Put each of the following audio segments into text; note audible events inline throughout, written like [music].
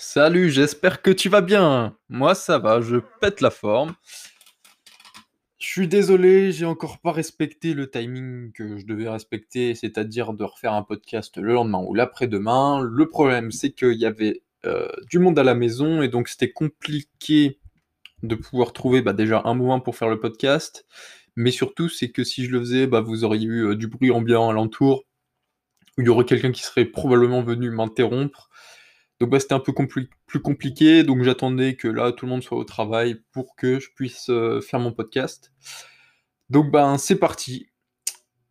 Salut, j'espère que tu vas bien. Moi, ça va, je pète la forme. Je suis désolé, j'ai encore pas respecté le timing que je devais respecter, c'est-à-dire de refaire un podcast le lendemain ou l'après-demain. Le problème, c'est qu'il y avait euh, du monde à la maison et donc c'était compliqué de pouvoir trouver bah, déjà un moment pour faire le podcast. Mais surtout, c'est que si je le faisais, bah, vous auriez eu euh, du bruit ambiant alentour. Il y aurait quelqu'un qui serait probablement venu m'interrompre. Donc bah, c'était un peu plus compliqué, donc j'attendais que là tout le monde soit au travail pour que je puisse euh, faire mon podcast. Donc ben c'est parti.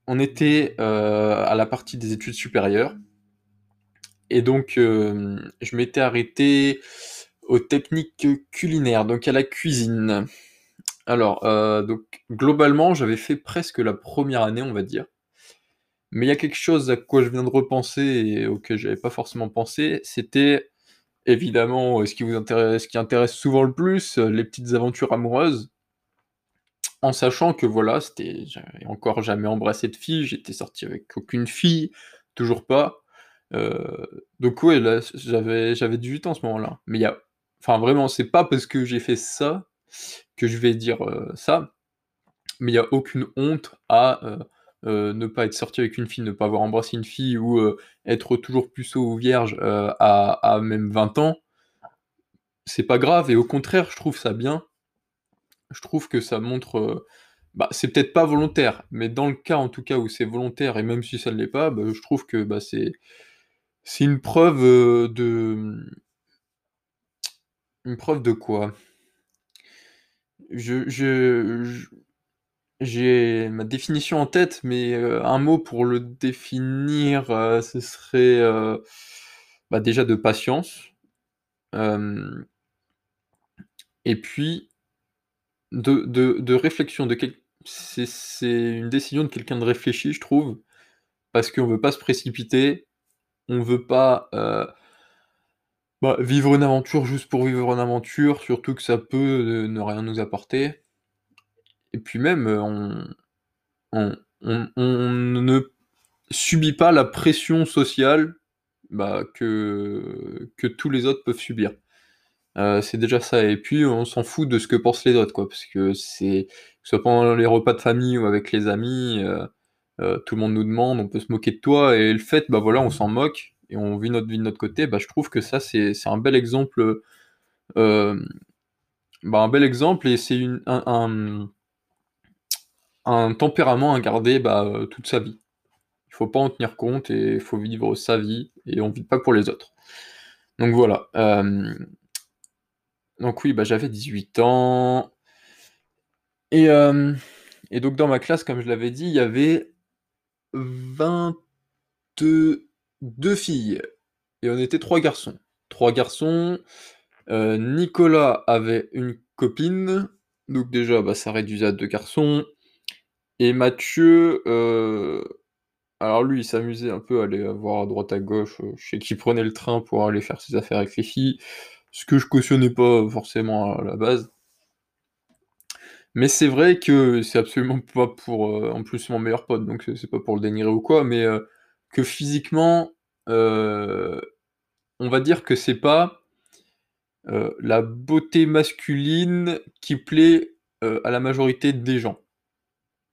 On était euh, à la partie des études supérieures. Et donc euh, je m'étais arrêté aux techniques culinaires, donc à la cuisine. Alors, donc globalement, j'avais fait presque la première année, on va dire. Mais il y a quelque chose à quoi je viens de repenser et auquel j'avais pas forcément pensé, c'était évidemment ce qui vous intéresse, ce qui intéresse souvent le plus, les petites aventures amoureuses. En sachant que voilà, c'était, j'avais encore jamais embrassé de fille, j'étais sorti avec aucune fille, toujours pas. Euh, donc ouais, là, j'avais, j'avais 18 ans en ce moment-là. Mais il y a, enfin vraiment, c'est pas parce que j'ai fait ça que je vais dire euh, ça, mais il y a aucune honte à euh, euh, ne pas être sorti avec une fille, ne pas avoir embrassé une fille ou euh, être toujours puceau ou vierge euh, à, même 20 ans, c'est pas grave et au contraire, je trouve ça bien. Je trouve que ça montre. bah, c'est peut-être pas volontaire, mais dans le cas en tout cas où c'est volontaire et même si ça ne l'est pas, bah, je trouve que bah, c'est c'est une preuve de une preuve de quoi? Je, je, j'ai ma définition en tête, mais euh, un mot pour le définir, euh, ce serait euh, bah, déjà de patience. et puis de, réflexion. De c'est, une décision de quelqu'un de réfléchi, je trouve, parce qu'on veut pas se précipiter, on veut pas bah, vivre une aventure juste pour vivre une aventure, surtout que ça peut ne rien nous apporter. Et puis même, euh, on, ne subit pas la pression sociale bah, que, tous les autres peuvent subir. Euh, c'est déjà ça. Et puis, on s'en fout de ce que pensent les autres, quoi. Parce que c'est, que ce soit pendant les repas de famille ou avec les amis, euh, tout le monde nous demande, on peut se moquer de toi. Et le fait, bah voilà, on s'en moque et on vit notre vie de notre côté, bah, je trouve que ça, c'est, un bel exemple. bah, un bel exemple et c'est un tempérament à garder bah, euh, toute sa vie. Il faut pas en tenir compte et il faut vivre sa vie et on vit pas pour les autres. Donc voilà. Euh, donc oui, bah, j'avais 18 ans. Et, euh, et, donc dans ma classe, comme je l'avais dit, il y avait 22 filles. Et on était trois garçons. Trois garçons. Nicolas avait une copine. Donc déjà, bah, ça réduisait à deux garçons. Et Mathieu, euh, alors lui, il s'amusait un peu à aller voir à droite à gauche. Euh, je sais qu'il prenait le train pour aller faire ses affaires avec les filles, ce que je cautionnais pas forcément à la base. Mais c'est vrai que c'est absolument [laughs] pas pour. Euh, en plus, mon meilleur pote, donc c'est pas pour le dénigrer ou quoi, mais que physiquement, on va dire que c'est pas la beauté masculine qui plaît à la majorité des gens.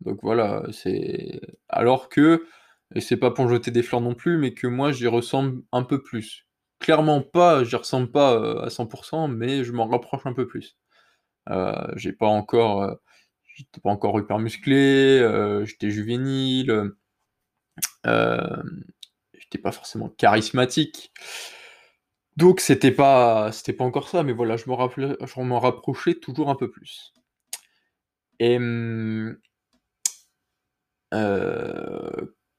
Donc voilà, c'est alors que et c'est pas pour jeter des fleurs non plus, mais que moi j'y ressemble un peu plus. Clairement pas, j'y ressemble pas, euh, à 100% mais je m'en rapproche un peu plus. Euh, j'ai pas encore, euh, j'étais pas encore hyper musclé, j'étais juvénile, j'étais pas forcément charismatique. Donc c'était pas c'était pas encore ça, mais voilà, je me rappelais je m'en rapprochais toujours un peu plus. Et euh,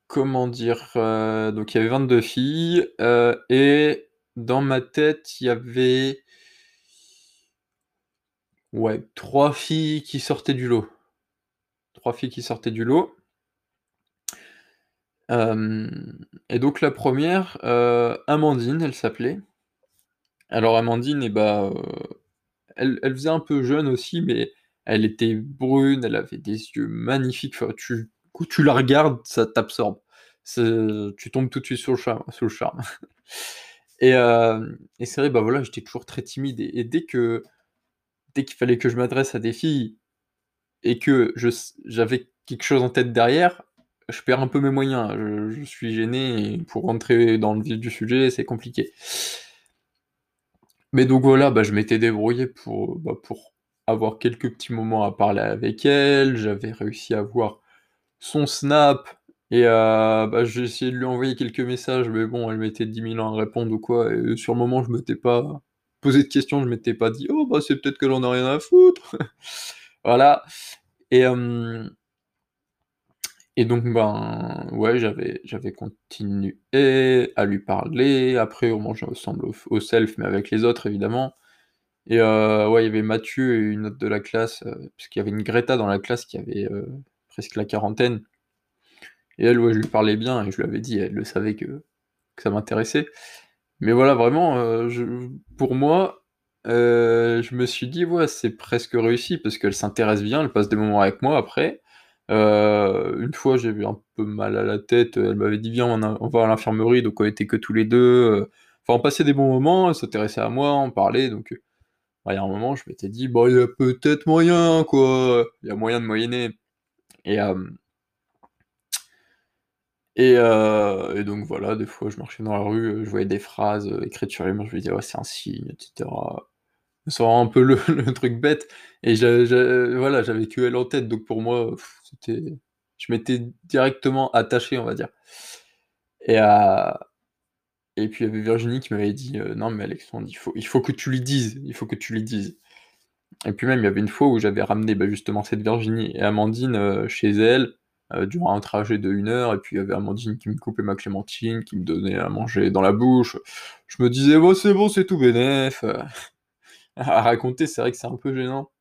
comment dire? Euh, donc il y avait 22 filles, euh, et dans ma tête, il y avait ouais, 3 filles qui sortaient du lot. 3 filles qui sortaient du lot. et donc la première, Amandine, elle s'appelait. Alors Amandine eh bah, elle elle faisait un peu jeune aussi, mais elle était brune, elle avait des yeux magnifiques, tu tu la regardes, ça t'absorbe. Tu tombes tout de suite sur le charme. Sur le charme. [laughs] Et, euh, et c'est vrai, bah voilà, j'étais toujours très timide et, dès que dès qu'il fallait que je m'adresse à des filles et que j'avais quelque chose en tête derrière, je perds un peu mes moyens. Je, suis gêné pour rentrer dans le vif du sujet, c'est compliqué. Mais donc voilà, bah, je m'étais débrouillé pour, bah, pour avoir quelques petits moments à parler avec elle. J'avais réussi à voir son Snap et euh, bah, j'ai essayé de lui envoyer quelques messages, mais bon, elle mettait 10 000 ans à répondre ou quoi. Et sur le moment, je m'étais pas posé de questions, je m'étais pas dit, oh bah c'est peut-être que j'en ai rien à foutre. [laughs] voilà. Et, euh, et donc, ben, ouais, j'avais, j'avais continué à lui parler. Après, on mangeait ensemble au, self, mais avec les autres, évidemment. Et euh, ouais, il y avait Mathieu et une autre de la classe, euh, puisqu'il y avait une Greta dans la classe qui avait presque la quarantaine. Et elle, je lui parlais bien, et je lui avais dit, elle le savait que, ça m'intéressait. Mais voilà, vraiment, je, pour moi, je me suis dit, ouais, c'est presque réussi, parce qu'elle s'intéresse bien, elle passe des moments avec moi après. Euh, une fois, j'ai eu un peu mal à la tête. Elle m'avait dit viens, on, va à l'infirmerie. Donc on était que tous les deux. Euh. Enfin, on passait des bons moments. Elle s'intéressait à moi, on parlait. Donc euh, bah, il y a un moment, je m'étais dit bon, il y a peut-être moyen, quoi. Il y a moyen de moyenner. Et et, et, donc voilà, des fois je marchais dans la rue, je voyais des phrases écrites sur les murs, je me disais c'est un signe, etc c'est un peu [laughs] le, truc bête. Et voilà, j'avais que elle en tête, donc pour moi, c'était, je m'étais directement attaché, on va dire. Et, et puis il y avait Virginie qui m'avait dit euh, Non, mais Alexandre, il faut, il faut que tu lui dises, il faut que tu lui dises. Et puis même, il y avait une fois où j'avais ramené bah, justement cette Virginie et Amandine euh, chez elle euh, durant un trajet de une heure, et puis il y avait Amandine qui me coupait ma clémentine, qui me donnait à manger dans la bouche. Je me disais, bon, c'est bon, c'est tout bénef [laughs] à raconter, c'est vrai que c'est un peu gênant.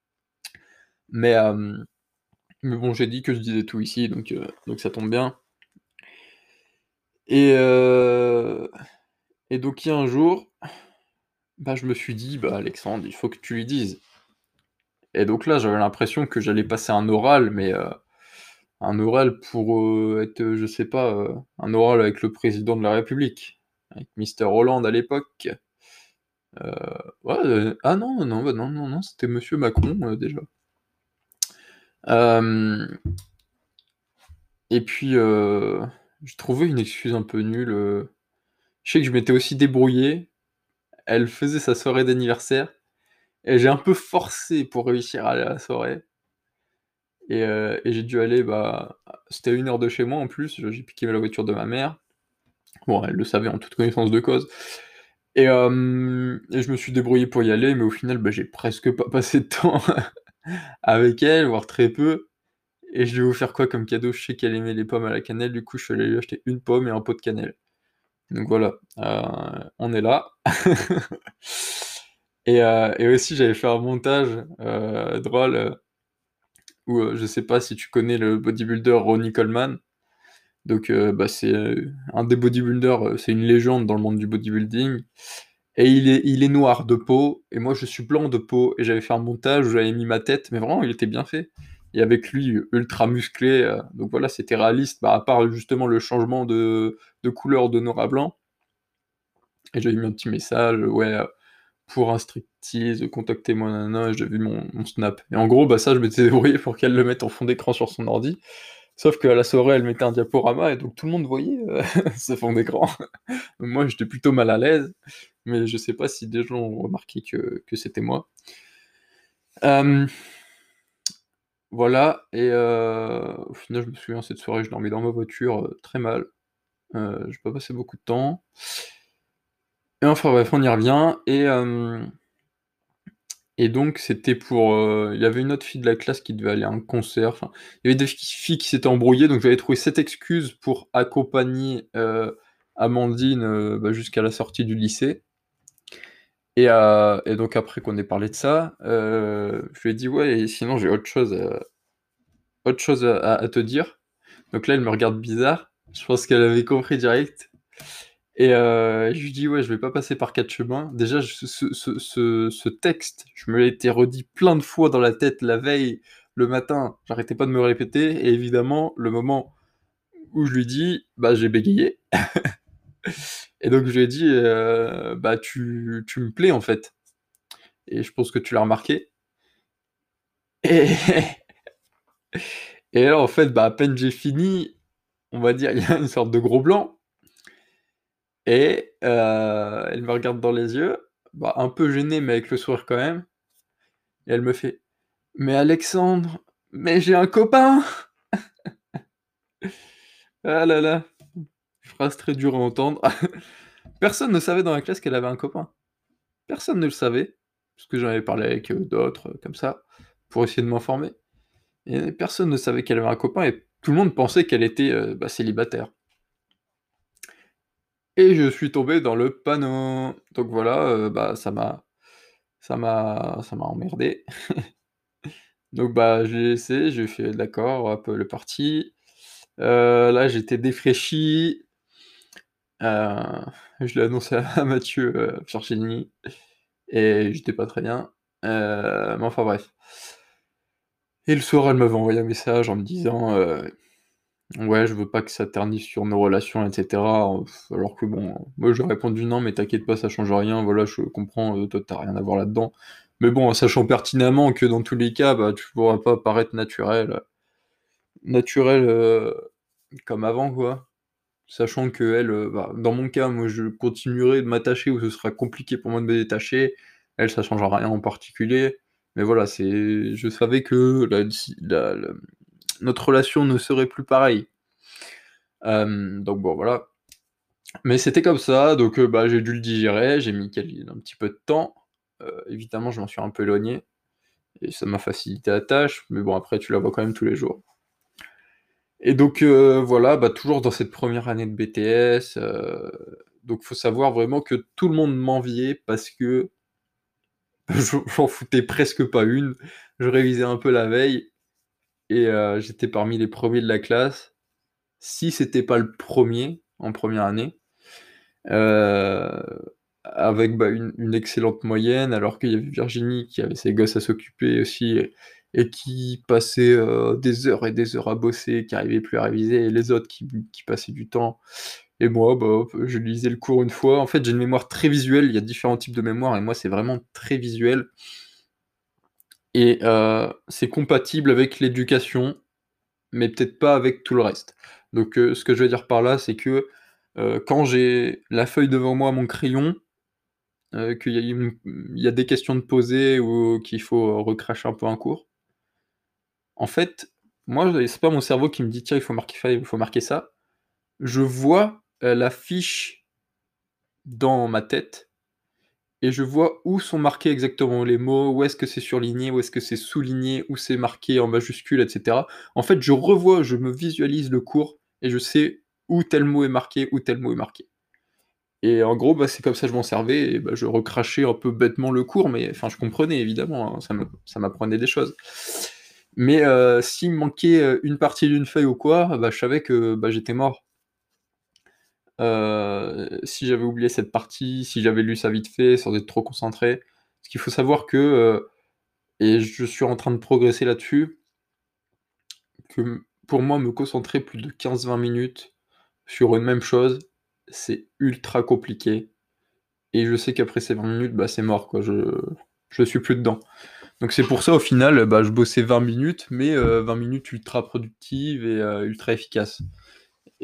Mais, euh, mais bon, j'ai dit que je disais tout ici, donc, donc ça tombe bien. Et, et donc il y a un jour, bah, je me suis dit, bah Alexandre, il faut que tu lui dises. Et donc là, j'avais l'impression que j'allais passer un oral, mais un oral pour être, je sais pas, un oral avec le président de la République, avec Mister Hollande à l'époque. Euh, euh, ah non, non, bah non, non, non, c'était Monsieur Macron euh, déjà. et puis, j'ai trouvé une excuse un peu nulle. Je sais que je m'étais aussi débrouillé. Elle faisait sa soirée d'anniversaire. Et j'ai un peu forcé pour réussir à aller à la soirée. Et, et j'ai dû aller, bah, c'était une heure de chez moi en plus. J'ai piqué la voiture de ma mère. Bon, elle le savait en toute connaissance de cause. Et, je me suis débrouillé pour y aller, mais au final, bah, j'ai presque pas passé de temps [laughs] avec elle, voire très peu. Et je vais vous faire quoi comme cadeau? Je sais qu'elle aimait les pommes à la cannelle, du coup je suis allé lui acheter une pomme et un pot de cannelle. Donc voilà, euh, on est là. [laughs] et, euh, et, aussi j'avais fait un montage euh, drôle où je sais pas si tu connais le bodybuilder Ronnie Coleman. Donc, euh, bah, c'est euh, un des bodybuilders, euh, c'est une légende dans le monde du bodybuilding. Et il est, il est noir de peau, et moi je suis blanc de peau, et j'avais fait un montage où j'avais mis ma tête, mais vraiment il était bien fait. Et avec lui, ultra musclé, donc voilà, c'était réaliste, bah, à part justement le changement de, de couleur de noir à blanc. Et j'avais mis un petit message, ouais, pour un striptease, contactez-moi, nana, j'ai vu mon, snap. Et en gros, bah ça, je m'étais [laughs] débrouillé pour qu'elle le mette en fond d'écran sur son ordi. Sauf qu'à la soirée, elle mettait un diaporama et donc tout le monde voyait euh, [laughs] ce fond d'écran. moi, j'étais plutôt mal à l'aise, mais je sais pas si des gens ont remarqué que, c'était moi. Euh, voilà, et euh, au final, je me souviens, cette soirée, je dormais dans ma voiture très mal. j'ai pas passé beaucoup de temps. Et enfin bref, on y revient, et... Et donc, c'était pour. Euh, il y avait une autre fille de la classe qui devait aller à un concert. Il y avait des filles qui s'étaient embrouillées, donc j'avais trouvé cette excuse pour accompagner euh, Amandine euh, bah, jusqu'à la sortie du lycée. Et, donc, après qu'on ait parlé de ça, je lui ai dit Ouais, sinon, j'ai autre chose, autre chose à, te dire. Donc là, elle me regarde bizarre. Je pense qu'elle avait compris direct. Et euh, je lui dis, ouais, je vais pas passer par quatre chemins. Déjà, ce, ce, texte, je me été redit plein de fois dans la tête la veille, le matin, j'arrêtais pas de me répéter. Et évidemment, le moment où je lui dis, bah, j'ai bégayé. [laughs] Et donc je lui ai dit, euh, bah tu, tu me plais en fait. Et je pense que tu l'as remarqué. [laughs] Et, et là en fait, bah à peine j'ai fini, on va dire, il y a une sorte de gros blanc. Et euh, elle me regarde dans les yeux, bah, un peu gênée, mais avec le sourire quand même. Et elle me fait Mais Alexandre, mais j'ai un copain [laughs] Ah là là, phrase très dure à entendre. [laughs] Personne ne savait dans la classe qu'elle avait un copain. Personne ne le savait, parce que j'en avais parlé avec euh, d'autres, euh, comme ça, pour essayer de m'informer. Et personne ne savait qu'elle avait un copain, et tout le monde pensait qu'elle était bah, célibataire. Et je suis tombé dans le panneau. Donc voilà, euh, bah ça m'a ça m'a emmerdé. [laughs] Donc bah je l'ai laissé, j'ai fait d'accord, hop, le parti. Euh, là j'étais défraîchi. Euh, je l'ai annoncé à [laughs] Mathieu Virginie et j'étais pas très bien. mais enfin bref. Et le soir, elle m'avait envoyé un message en me disant Ouais, je veux pas que ça ternisse sur nos relations, etc. Alors que bon, moi j'ai répondu non, mais t'inquiète pas, ça change rien. Voilà, je comprends, euh, toi t'as rien à voir là-dedans. Mais bon, sachant pertinemment que dans tous les cas, bah, tu pourras pas paraître naturel, naturel euh, comme avant, quoi. Sachant que elle, euh, bah, dans mon cas, moi je continuerai de m'attacher ou ce sera compliqué pour moi de me détacher. Elle, ça changera rien en particulier. Mais voilà, c'est, je savais que la notre relation ne serait plus pareille. Euh, donc bon, voilà. Mais c'était comme ça, donc euh, bah, j'ai dû le digérer, j'ai mis un petit peu de temps. Euh, évidemment, je m'en suis un peu éloigné, et ça m'a facilité la tâche, mais bon, après, tu la vois quand même tous les jours. Et donc voilà, bah, toujours dans cette première année de BTS, donc faut savoir vraiment que tout le monde m'enviait parce que [laughs] j'en foutais presque pas une. Je révisais un peu la veille, et euh, j'étais parmi les premiers de la classe. Si c'était pas le premier en première année, euh, avec bah, une, excellente moyenne, alors qu'il y avait Virginie qui avait ses gosses à s'occuper aussi et, qui passait euh, des heures et des heures à bosser, qui n'arrivait plus à réviser, et les autres qui, passaient du temps. Et moi, bah, je lisais le cours une fois. En fait, j'ai une mémoire très visuelle. Il y a différents types de mémoire, et moi, c'est vraiment très visuel et euh, c'est compatible avec l'éducation, mais peut-être pas avec tout le reste. Donc euh, ce que je veux dire par là, c'est que euh, quand j'ai la feuille devant moi, mon crayon, qu'il y, a des questions de poser ou qu'il faut recracher un peu un cours, en fait, moi, c'est pas mon cerveau qui me dit tiens, marquer, il faut marquer ça. Je vois la fiche dans ma tête et je vois où sont marqués exactement les mots, où est-ce que c'est surligné, où est-ce que c'est souligné, où c'est marqué en majuscule, etc. En fait, je revois, je me visualise le cours et je sais où tel mot est marqué, où tel mot est marqué. Et en gros, bah, c'est comme ça que je m'en servais, et bah, je recrachais un peu bêtement le cours, mais enfin, je comprenais évidemment, hein, ça m'apprenait des choses. Mais euh, s'il me manquait euh, une partie d'une feuille ou quoi, bah, je savais que j'étais mort. Euh, si j'avais oublié cette partie, si j'avais lu ça vite fait, sans être trop concentré. Parce qu'il faut savoir que, euh, et je suis en train de progresser là-dessus, que pour moi, me concentrer plus de 15-20 minutes sur une même chose, c'est ultra compliqué. Et je sais qu'après ces 20 minutes, bah, c'est mort, quoi. Je, je suis plus dedans. Donc c'est pour ça, au final, bah, je bossais 20 minutes, mais 20 euh, minutes ultra productives et ultra efficaces.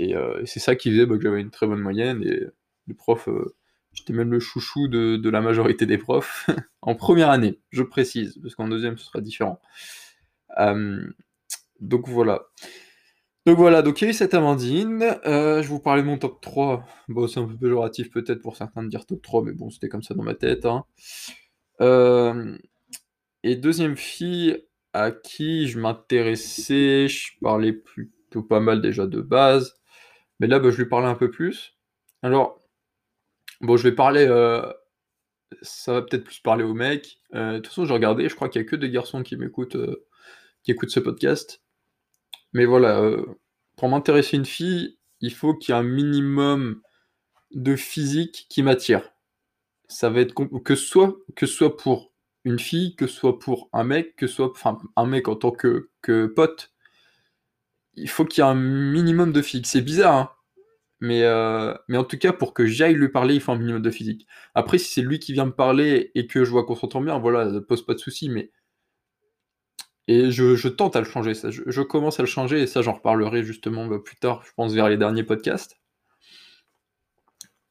Euh, et, c'est ça qui faisait bah, que j'avais une très bonne moyenne. Et le prof, euh, j'étais même le chouchou de, la majorité des profs. [laughs] en première année, je précise, parce qu'en deuxième, ce sera différent. Euh, donc voilà. Donc voilà, donc il y a eu cette Amandine. je vous parlais de mon top 3. Bon, c'est un peu péjoratif peut-être pour certains de dire top 3, mais bon, c'était comme ça dans ma tête. Hein. et deuxième fille à qui je m'intéressais, je parlais plutôt pas mal déjà de base. Mais là, bah, je lui parlais un peu plus. Alors, bon, je vais parler. Euh, ça va peut-être plus parler aux mecs. Euh, de toute façon, j'ai regardé, je crois qu'il n'y a que des garçons qui m'écoutent, euh, qui écoutent ce podcast. Mais voilà, pour m'intéresser une fille, il faut qu'il y ait un minimum de physique qui m'attire. Ça va être que soit que ce soit pour une fille, que ce soit pour un mec, que ce soit enfin un mec en tant que, que pote, il faut qu'il y ait un minimum de filles. C'est bizarre, hein mais, euh, mais en tout cas, pour que j'aille lui parler, il faut un minimum de physique. Après, si c'est lui qui vient me parler et que je vois qu'on s'entend bien, voilà, ça pose pas de souci, mais. Et je, tente à le changer, ça. Je, commence à le changer, et ça, j'en reparlerai justement bah, plus tard, je pense, vers les derniers podcasts.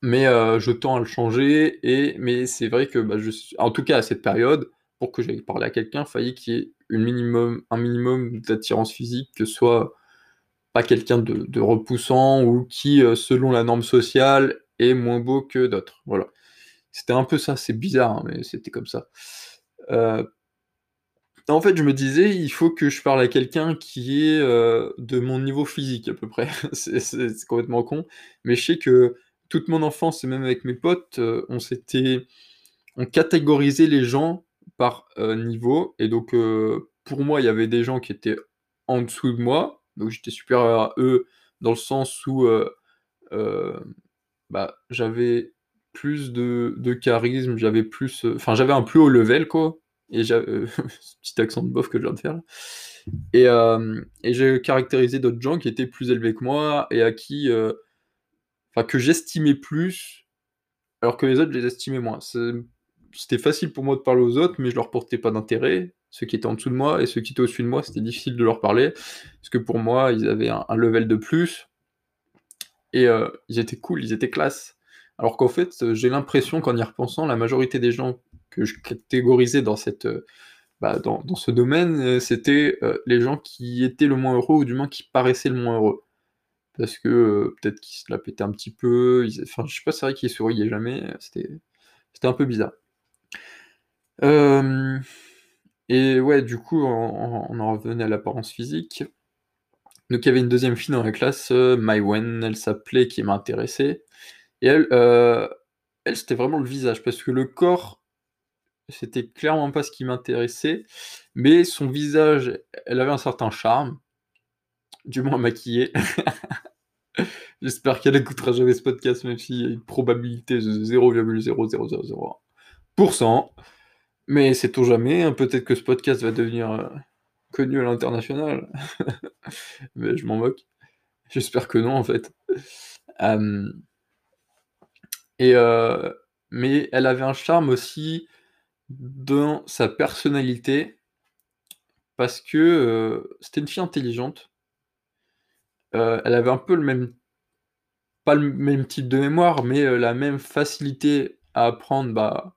Mais euh, je tends à le changer, et, mais c'est vrai que, bah, en tout cas, à cette période, pour que j'aille parler à quelqu'un, il fallait qu'il y ait un minimum d'attirance physique, que ce soit pas quelqu'un de, repoussant ou qui, euh, selon la norme sociale, est moins beau que d'autres. Voilà. C'était un peu ça, c'est bizarre, hein, mais c'était comme ça. Euh, en fait, je me disais, il faut que je parle à quelqu'un qui est euh, de mon niveau physique à peu près. [laughs] c'est complètement con. Mais je sais que toute mon enfance, et même avec mes potes, on s'était. On catégorisait les gens par niveau. Et donc, pour moi, il y avait des gens qui étaient en dessous de moi, donc j'étais supérieur à eux dans le sens où euh, euh, bah, j'avais plus de, charisme, j'avais plus. Euh, enfin, j'avais un plus haut level, quoi. Et j'avais. [laughs] petit accent de bof que je viens de faire. Et, et j'ai caractérisé d'autres gens qui étaient plus élevés que moi et à qui. Enfin, que j'estimais plus, alors que les autres, je les estimais moins. C'était facile pour moi de parler aux autres, mais je leur portais pas d'intérêt ceux qui étaient en dessous de moi et ceux qui étaient au-dessus de moi, c'était difficile de leur parler, parce que pour moi, ils avaient un, level de plus, et euh, ils étaient cool, ils étaient classe. Alors qu'en fait, j'ai l'impression qu'en y repensant, la majorité des gens que je catégorisais dans, cette, euh, bah, dans, ce domaine, euh, c'était les gens qui étaient le moins heureux, ou du moins qui paraissaient le moins heureux. Parce que peut-être qu'ils se la pétaient un petit peu, enfin je sais pas, c'est vrai qu'ils souriaient jamais, c'était un peu bizarre. Euh... Et ouais, du coup, on, en revenait à l'apparence physique. Donc il y avait une deuxième fille dans la classe, euh, Mywen, elle s'appelait, qui m'intéressait. Et elle, euh, elle c'était vraiment le visage, parce que le corps, c'était clairement pas ce qui m'intéressait, mais son visage, elle avait un certain charme, du moins maquillée. [laughs] J'espère qu'elle écoutera jamais ce podcast, même s'il y a une probabilité de 0,0001%. Mais c'est tout jamais, hein, peut-être que ce podcast va devenir euh, connu à l'international. [laughs] Mais je m'en moque. J'espère que non, en fait. et, euh, mais elle avait un charme aussi dans sa personnalité, parce que euh, c'était une fille intelligente. elle avait un peu le même, pas le même type de mémoire, mais la même facilité à apprendre bah,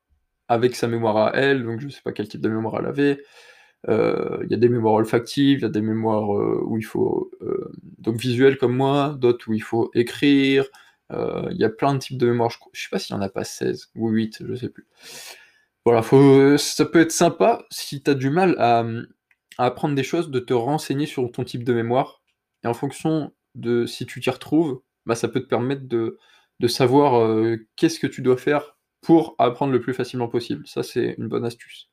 avec sa mémoire à elle, donc je ne sais pas quel type de mémoire elle avait. Euh, il y a des mémoires olfactives, il y a des mémoires euh, où il faut euh, donc visuelles comme moi, d'autres où il faut écrire. Il y a plein de types de mémoires. Je, ne sais pas s'il y en a pas 16 ou 8, je sais plus. Voilà, faut, ça peut être sympa si tu as du mal à, apprendre des choses, de te renseigner sur ton type de mémoire. Et en fonction de si tu t'y retrouves, bah, ça peut te permettre de, de savoir qu'est-ce que tu dois faire pour apprendre le plus facilement possible. Ça, c'est une bonne astuce.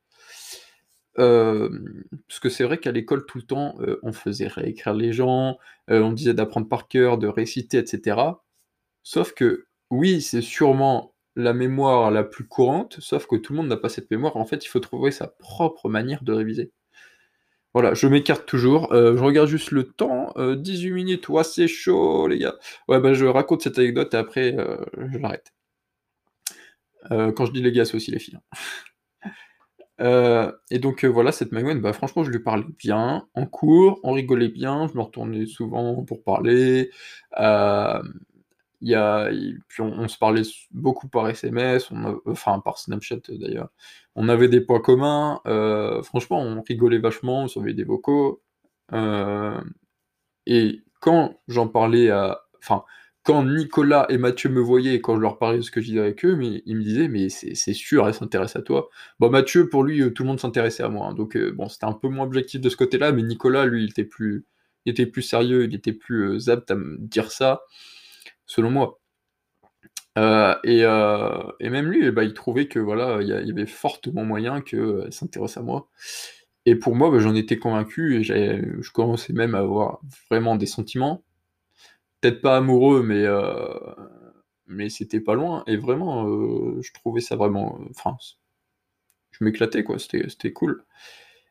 Euh, parce que c'est vrai qu'à l'école, tout le temps, euh, on faisait réécrire les gens, euh, on disait d'apprendre par cœur, de réciter, etc. Sauf que, oui, c'est sûrement la mémoire la plus courante, sauf que tout le monde n'a pas cette mémoire. En fait, il faut trouver sa propre manière de réviser. Voilà, je m'écarte toujours. je regarde juste le temps. 18 minutes, ouais, c'est chaud, les gars. Ouais, bah, je raconte cette anecdote et après, je l'arrête. Euh, quand je dis les gars, c'est aussi les filles. Hein. [laughs] Euh, et donc euh, voilà, cette Magwen, bah, franchement, je lui parlais bien en cours, on rigolait bien, je me retournais souvent pour parler. y a, puis on, se parlait beaucoup par SMS, enfin par Snapchat d'ailleurs. On avait des points communs. franchement, on rigolait vachement, on s'envoyait des vocaux. et quand j'en parlais à, enfin, quand Nicolas et Mathieu me voyaient quand je leur parlais de ce que je disais avec eux, ils me disaient mais c'est sûr, elle s'intéresse à toi. Bon Mathieu, pour lui, euh, tout le monde s'intéressait à moi, hein, donc euh, bon c'était un peu moins objectif de ce côté-là, mais Nicolas, lui, il était plus, il était plus sérieux, il était plus euh, apte à me dire ça, selon moi. et, même lui, bah, il trouvait que voilà, il y, avait fortement moyen qu'elle s'intéresse à moi. Et pour moi, bah, j'en étais convaincu et je commençais même à avoir vraiment des sentiments peut-être pas amoureux, mais, euh, mais c'était pas loin. Et vraiment, euh, je trouvais ça vraiment. Enfin, je m'éclatais, quoi. C'était cool.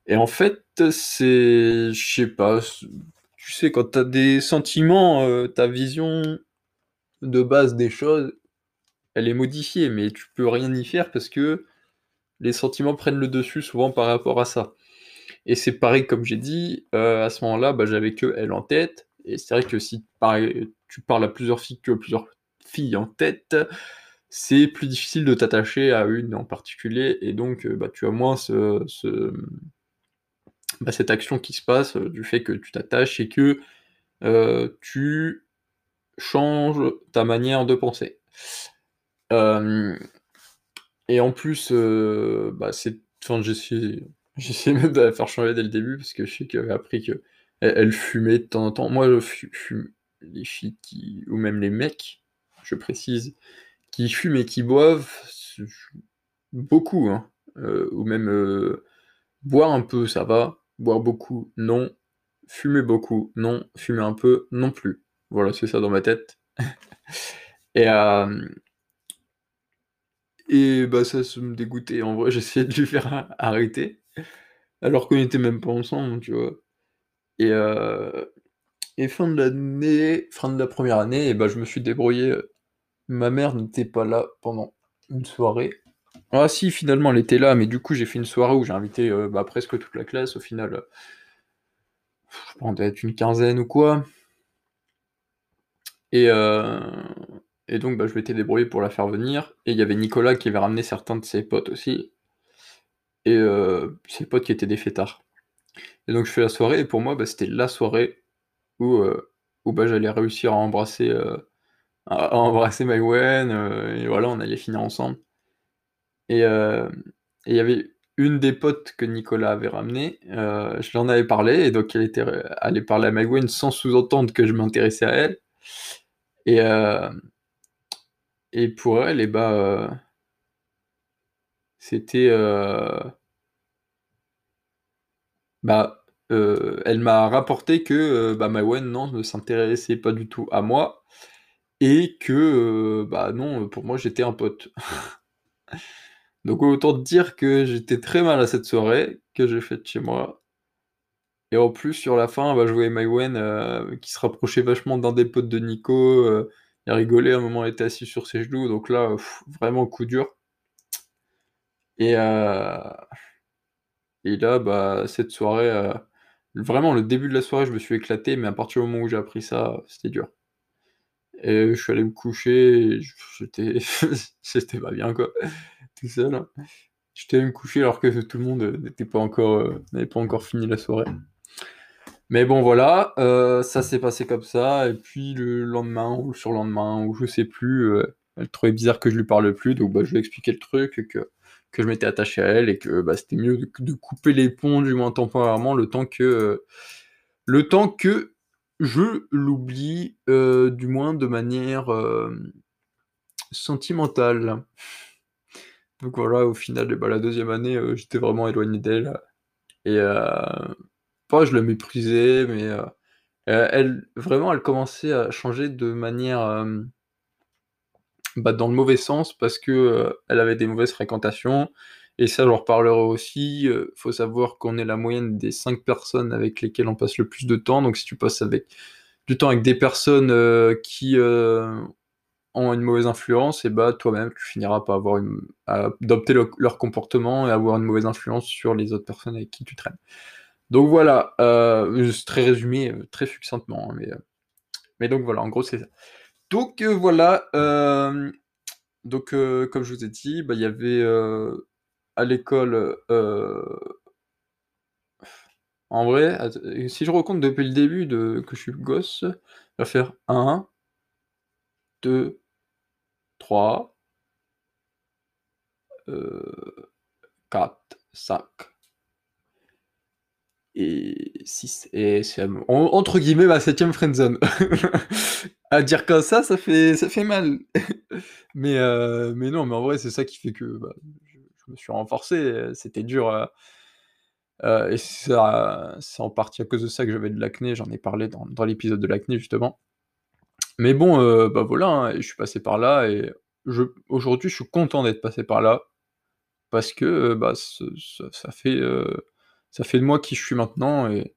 Et en fait, c'est. Je sais pas. Tu sais, quand t'as des sentiments, euh, ta vision de base des choses, elle est modifiée, mais tu peux rien y faire parce que les sentiments prennent le dessus souvent par rapport à ça. Et c'est pareil, comme j'ai dit, à ce moment-là, bah, j'avais que elle en tête. Et c'est vrai que si tu parles à plusieurs filles que plusieurs filles en tête, c'est plus difficile de t'attacher à une en particulier. Et donc, euh, bah, tu as moins bah, cette action qui se passe euh, du fait que tu t'attaches et que euh, tu changes ta manière de penser. et en plus, bah, [laughs] j'essaie, même de la faire changer dès le début parce que je sais qu'elle avait appris que elle, fumait de temps en temps. Moi, je fume les filles qui, ou même les mecs, je précise, qui fument et qui boivent beaucoup, hein. ou même boire un peu, ça va. Boire beaucoup, non. Fumer beaucoup, non. Fumer un peu, non plus. Voilà, c'est ça dans ma tête. [laughs] et euh, et bah ça, se me dégoûtait. En vrai, [laughs] j'essayais de lui faire arrêter, alors qu'on était même pas ensemble, tu vois. Et, euh, et fin de l'année, fin de la première année, et bah je me suis débrouillé. Ma mère n'était pas là pendant une soirée. Ah si, finalement, elle était là, mais du coup, j'ai fait une soirée où j'ai invité euh, bah, presque toute la classe. Au final, euh, je pense être une quinzaine ou quoi. Et, euh, et donc, bah, je m'étais débrouillé pour la faire venir. Et il y avait Nicolas qui avait ramené certains de ses potes aussi. Et ses potes qui étaient des fêtards. Et donc, je fais la soirée, et pour moi, bah, c'était la soirée où, où bah, j'allais réussir à embrasser, à, embrasser Maïwen, et voilà, on allait finir ensemble. Euh, et il y avait une des potes que Nicolas avait ramené, euh, je lui en avais parlé, et donc elle était allée parler à Magwen sans sous-entendre que je m'intéressais à elle. Et, euh, et pour elle, et bah, c'était. bah, elle m'a rapporté que bah, non, ne s'intéressait pas du tout à moi, et que, bah non, pour moi, j'étais un pote. [laughs] Donc autant dire que j'étais très mal à cette soirée que j'ai faite chez moi. Et en plus, sur la fin, bah, je voyais euh, qui se rapprochait vachement d'un des potes de Nico. Euh, il a rigolé, à un moment, il était assis sur ses genoux. Donc là, vraiment coup dur. Et, euh, et là, bah, cette soirée, vraiment, le début de la soirée, je me suis éclaté. Mais à partir du moment où j'ai appris ça, c'était dur. Et je suis allé me coucher. J'étais [laughs] c'était pas bien, quoi tout seul. Hein. J'étais allé me coucher alors que tout le monde euh, n'était pas encore, euh, n'avait pas encore fini la soirée. Mais bon, voilà, euh, ça s'est passé comme ça. Et puis le lendemain ou le surlendemain, ou je sais plus, elle trouvait bizarre que je lui parle plus. Donc bah, je lui ai expliqué le truc, que, que je m'étais attaché à elle et que bah, c'était mieux de, couper les ponts, du moins temporairement, le temps que, le temps que je l'oublie, du moins de manière sentimentale. Donc voilà, au final, bah, la deuxième année, euh, j'étais vraiment éloigné d'elle. Et euh, pas je la méprisais, mais euh, elle, vraiment, elle commençait à changer de manière bah, dans le mauvais sens parce que elle avait des mauvaises fréquentations. Et ça, j'en reparlerai aussi. Il faut savoir qu'on est la moyenne des cinq personnes avec lesquelles on passe le plus de temps. Donc si tu passes avec du temps avec des personnes qui ont une mauvaise influence, et bah toi-même tu finiras par avoir adopter leur comportement et avoir une mauvaise influence sur les autres personnes avec qui tu traînes. Donc voilà, euh, très résumé, euh, très succinctement, hein, euh, mais donc voilà, en gros c'est ça. Donc euh, voilà, donc comme je vous ai dit, bah, il y avait à l'école, en vrai, si je recompte depuis le début de que je suis gosse, je vais faire 1, 2, 3, 4, 5 et 6. Et c'est entre guillemets ma septième friendzone. [laughs] à dire comme ça, ça fait, ça fait mal. [laughs] mais, euh, mais non, mais en vrai, c'est ça qui fait que bah, je, me suis renforcé. C'était dur. Euh, euh, et c'est en partie à cause de ça que j'avais de l'acné. J'en ai parlé dans, dans l'épisode de l'acné, justement. Mais bon, bah voilà, hein, je suis passé par là et aujourd'hui, je suis content d'être passé par là parce que, bah, ça fait, ça fait de moi qui je suis maintenant et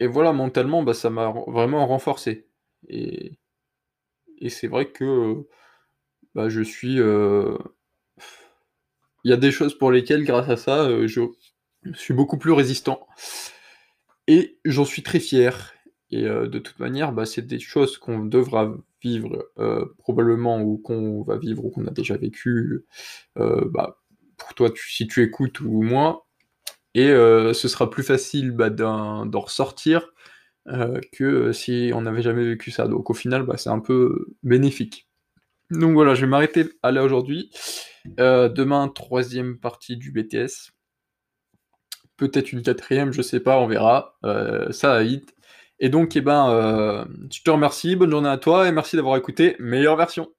et voilà, mentalement, bah, ça m'a vraiment renforcé. et c'est vrai que, bah, je suis, heu il y a des choses pour lesquelles, grâce à ça, heu, je suis beaucoup plus résistant et j'en suis très fier et de toute manière, bah, c'est des choses qu'on devra vivre, probablement ou qu'on va vivre ou qu'on a déjà vécu, bah, pour toi, si tu écoutes ou moi et heu, ce sera plus facile, bah, d'en ressortir, heu, que si on n'avait jamais vécu ça. Donc au final, bah, c'est un peu bénéfique. Donc voilà, je vais m'arrêter à là aujourd'hui. Demain, 3e partie du BTS. Peut-être une 4e, je sais pas, on verra, ça va vite et donc et ben, je te remercie, bonne journée à toi et merci d'avoir écouté Meilleure Version.